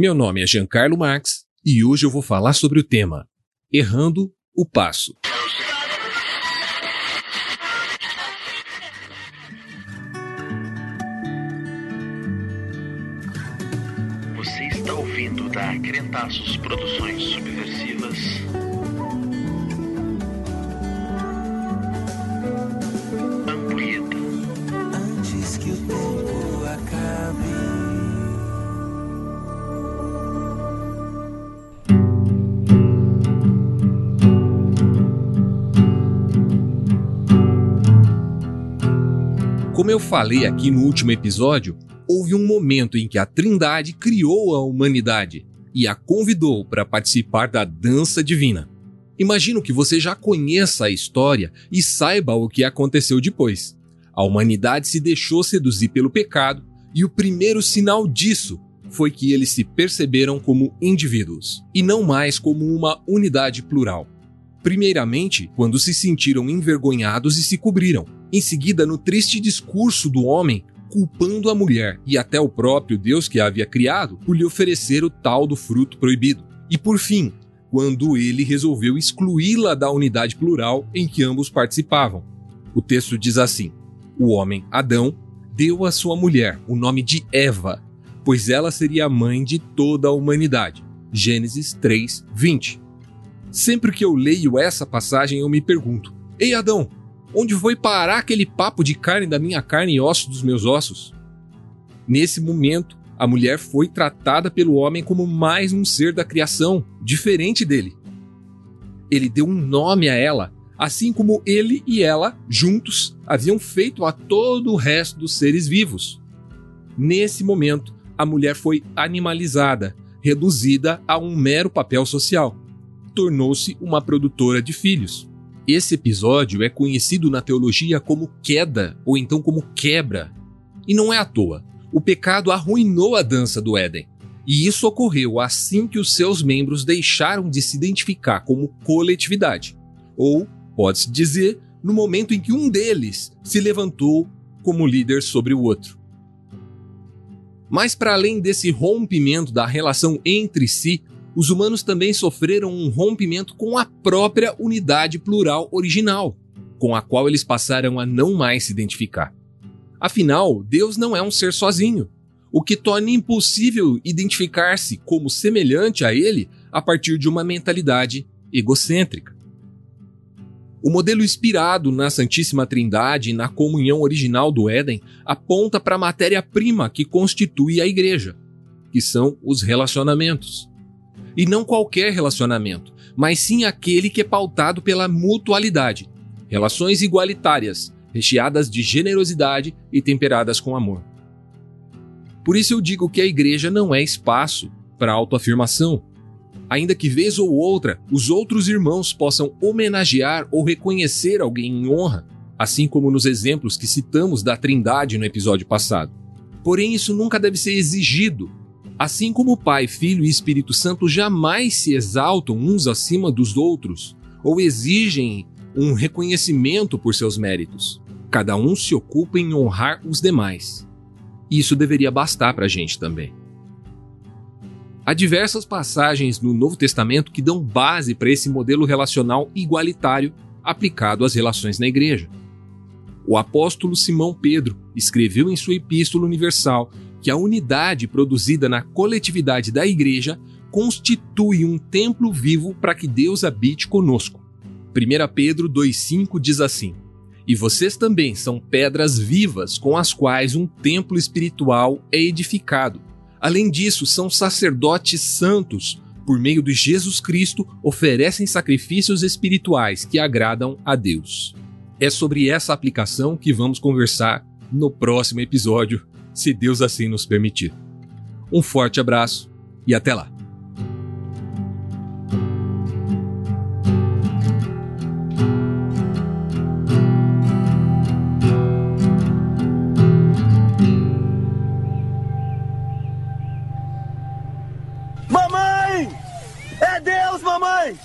Meu nome é Giancarlo Marx e hoje eu vou falar sobre o tema Errando o Passo. Você está ouvindo da Crentaços Produções Subversivas. Como eu falei aqui no último episódio, houve um momento em que a Trindade criou a humanidade e a convidou para participar da dança divina. Imagino que você já conheça a história e saiba o que aconteceu depois. A humanidade se deixou seduzir pelo pecado e o primeiro sinal disso foi que eles se perceberam como indivíduos e não mais como uma unidade plural. Primeiramente, quando se sentiram envergonhados e se cobriram. Em seguida, no triste discurso do homem, culpando a mulher e até o próprio Deus que a havia criado por lhe oferecer o tal do fruto proibido. E por fim, quando ele resolveu excluí-la da unidade plural em que ambos participavam. O texto diz assim: O homem, Adão, deu à sua mulher o nome de Eva, pois ela seria a mãe de toda a humanidade. Gênesis 3, 20. Sempre que eu leio essa passagem, eu me pergunto: Ei, Adão, onde foi parar aquele papo de carne da minha carne e ossos dos meus ossos? Nesse momento, a mulher foi tratada pelo homem como mais um ser da criação, diferente dele. Ele deu um nome a ela, assim como ele e ela, juntos, haviam feito a todo o resto dos seres vivos. Nesse momento, a mulher foi animalizada, reduzida a um mero papel social tornou-se uma produtora de filhos. Esse episódio é conhecido na teologia como queda ou então como quebra. E não é à toa. O pecado arruinou a dança do Éden. E isso ocorreu assim que os seus membros deixaram de se identificar como coletividade. Ou, pode-se dizer, no momento em que um deles se levantou como líder sobre o outro. Mas, para além desse rompimento da relação entre si, os humanos também sofreram um rompimento com a própria unidade plural original, com a qual eles passaram a não mais se identificar. Afinal, Deus não é um ser sozinho, o que torna impossível identificar-se como semelhante a ele a partir de uma mentalidade egocêntrica. O modelo inspirado na Santíssima Trindade e na comunhão original do Éden aponta para a matéria-prima que constitui a igreja, que são os relacionamentos. E não qualquer relacionamento, mas sim aquele que é pautado pela mutualidade, relações igualitárias, recheadas de generosidade e temperadas com amor. Por isso eu digo que a igreja não é espaço para autoafirmação, ainda que vez ou outra os outros irmãos possam homenagear ou reconhecer alguém em honra, assim como nos exemplos que citamos da Trindade no episódio passado. Porém, isso nunca deve ser exigido Assim como Pai, Filho e Espírito Santo jamais se exaltam uns acima dos outros ou exigem um reconhecimento por seus méritos. Cada um se ocupa em honrar os demais. Isso deveria bastar para a gente também. Há diversas passagens no Novo Testamento que dão base para esse modelo relacional igualitário aplicado às relações na igreja. O apóstolo Simão Pedro escreveu em sua Epístola Universal que a unidade produzida na coletividade da igreja constitui um templo vivo para que Deus habite conosco. 1 Pedro 2,5 diz assim: E vocês também são pedras vivas com as quais um templo espiritual é edificado. Além disso, são sacerdotes santos, por meio de Jesus Cristo, oferecem sacrifícios espirituais que agradam a Deus. É sobre essa aplicação que vamos conversar no próximo episódio se Deus assim nos permitir. Um forte abraço e até lá! Mamãe! É Deus, mamãe!